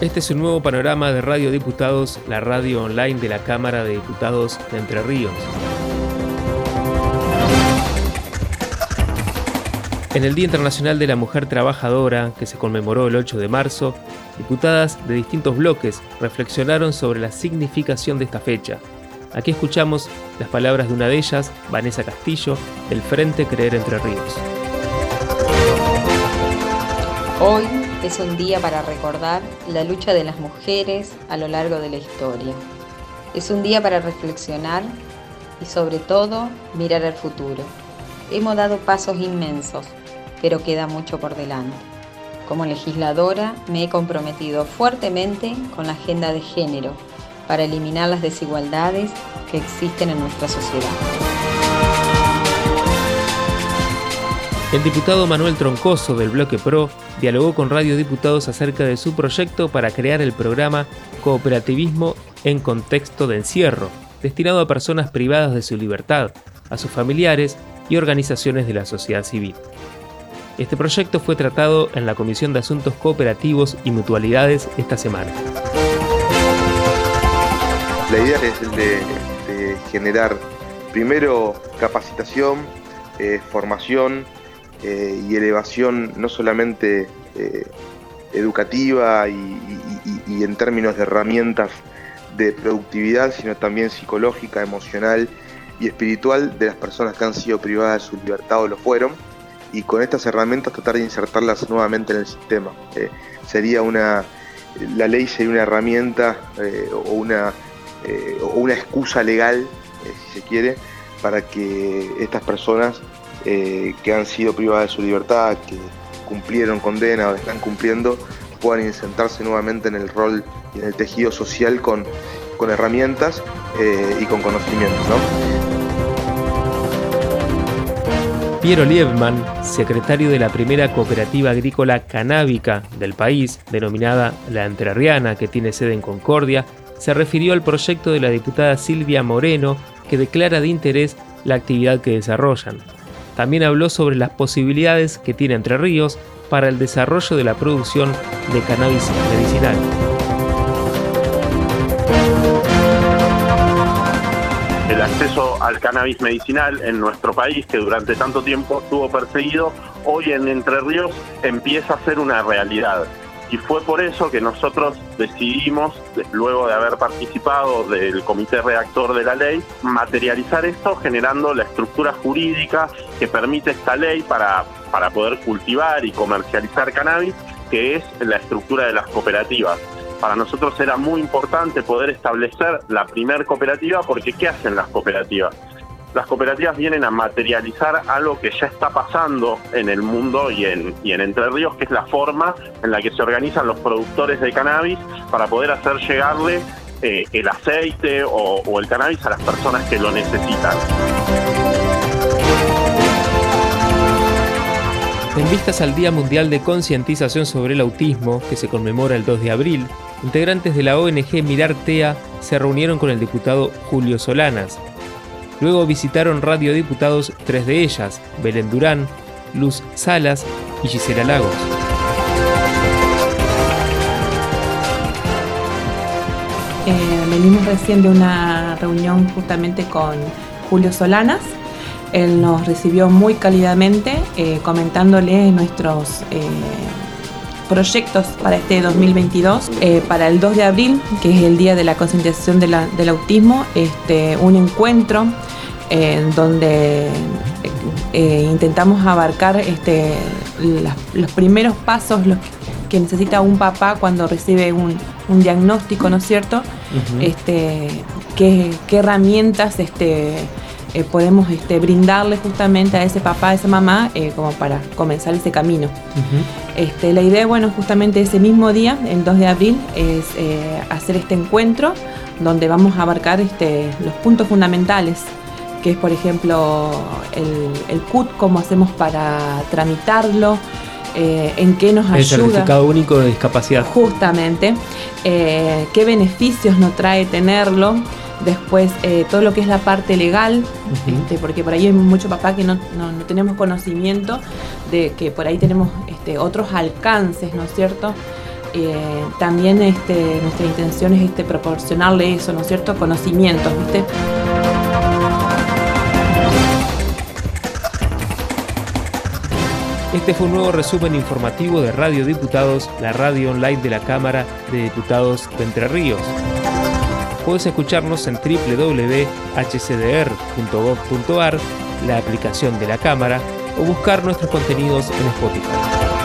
Este es un nuevo panorama de Radio Diputados, la radio online de la Cámara de Diputados de Entre Ríos. En el Día Internacional de la Mujer Trabajadora, que se conmemoró el 8 de marzo, diputadas de distintos bloques reflexionaron sobre la significación de esta fecha. Aquí escuchamos las palabras de una de ellas, Vanessa Castillo, del Frente Creer Entre Ríos. Hoy es un día para recordar la lucha de las mujeres a lo largo de la historia. Es un día para reflexionar y sobre todo mirar al futuro. Hemos dado pasos inmensos, pero queda mucho por delante. Como legisladora me he comprometido fuertemente con la agenda de género para eliminar las desigualdades que existen en nuestra sociedad. El diputado Manuel Troncoso del Bloque PRO dialogó con Radio Diputados acerca de su proyecto para crear el programa Cooperativismo en contexto de encierro, destinado a personas privadas de su libertad, a sus familiares y organizaciones de la sociedad civil. Este proyecto fue tratado en la Comisión de Asuntos Cooperativos y Mutualidades esta semana. La idea es de, generar primero capacitación, eh, formación eh, y elevación no solamente eh, educativa y, en términos de herramientas de productividad, sino también psicológica, emocional y espiritual de las personas que han sido privadas de su libertad o lo fueron y con estas herramientas tratar de insertarlas nuevamente en el sistema. sería una, la ley sería una herramienta o una eh, o una excusa legal, eh, si se quiere, para que estas personas eh, que han sido privadas de su libertad, que cumplieron condena o están cumpliendo, puedan insertarse nuevamente en el rol y en el tejido social con, herramientas y con conocimientos. Piero Liebman, secretario de la primera cooperativa agrícola canábica del país, denominada La Entrerriana, que tiene sede en Concordia, se refirió al proyecto de la diputada Silvia Moreno, que declara de interés la actividad que desarrollan. También habló sobre las posibilidades que tiene Entre Ríos para el desarrollo de la producción de cannabis medicinal. El acceso al cannabis medicinal en nuestro país, que durante tanto tiempo estuvo perseguido, hoy en Entre Ríos empieza a ser una realidad y fue por eso que nosotros decidimos, luego de haber participado del comité redactor de la ley, materializar esto generando la estructura jurídica que permite esta ley para, para poder cultivar y comercializar cannabis, que es la estructura de las cooperativas. Para nosotros era muy importante poder establecer la primer cooperativa porque ¿qué hacen las cooperativas? Las cooperativas vienen a materializar algo que ya está pasando en el mundo y en, en Entre Ríos, que es la forma en la que se organizan los productores de cannabis para poder hacer llegarle eh, el aceite o, o el cannabis a las personas que lo necesitan. En vistas al Día Mundial de Concientización sobre el Autismo, que se conmemora el 2 de abril, integrantes de la ONG Mirar TEA se reunieron con el diputado Julio Solanas, Luego visitaron Radio Diputados tres de ellas, Belén Durán, Luz Salas y Gisela Lagos. Eh, venimos recién de una reunión justamente con Julio Solanas. Él nos recibió muy cálidamente, eh, comentándole nuestros eh, proyectos para este 2022. para el 2 de abril, que es el Día de la Concientización del Autismo, este, un encuentro en donde eh, intentamos abarcar este, los primeros pasos los que necesita un papá cuando recibe un, diagnóstico, ¿no es cierto? este, qué, herramientas este, eh, podemos este, brindarle justamente a ese papá, a esa mamá, eh, como para comenzar ese camino. este, la idea, bueno, justamente ese mismo día, el 2 de abril, es hacer este encuentro donde vamos a abarcar este, los puntos fundamentales que es por ejemplo el, CUT, cómo hacemos para tramitarlo, eh, en qué nos ayuda. El certificado único de discapacidad. Justamente, eh, qué beneficios nos trae tenerlo. Después, eh, todo lo que es la parte legal, este, porque por ahí hay mucho papá que no, tenemos conocimiento de que por ahí tenemos este, otros alcances, ¿no es cierto? eh, también este, nuestra intención es este, proporcionarle eso, ¿no es cierto? Conocimientos, ¿viste? Este fue un nuevo resumen informativo de Radio Diputados, la radio online de la Cámara de Diputados de Entre Ríos. Puedes escucharnos en www.hcdr.gov.ar, la aplicación de la Cámara, o buscar nuestros contenidos en Spotify.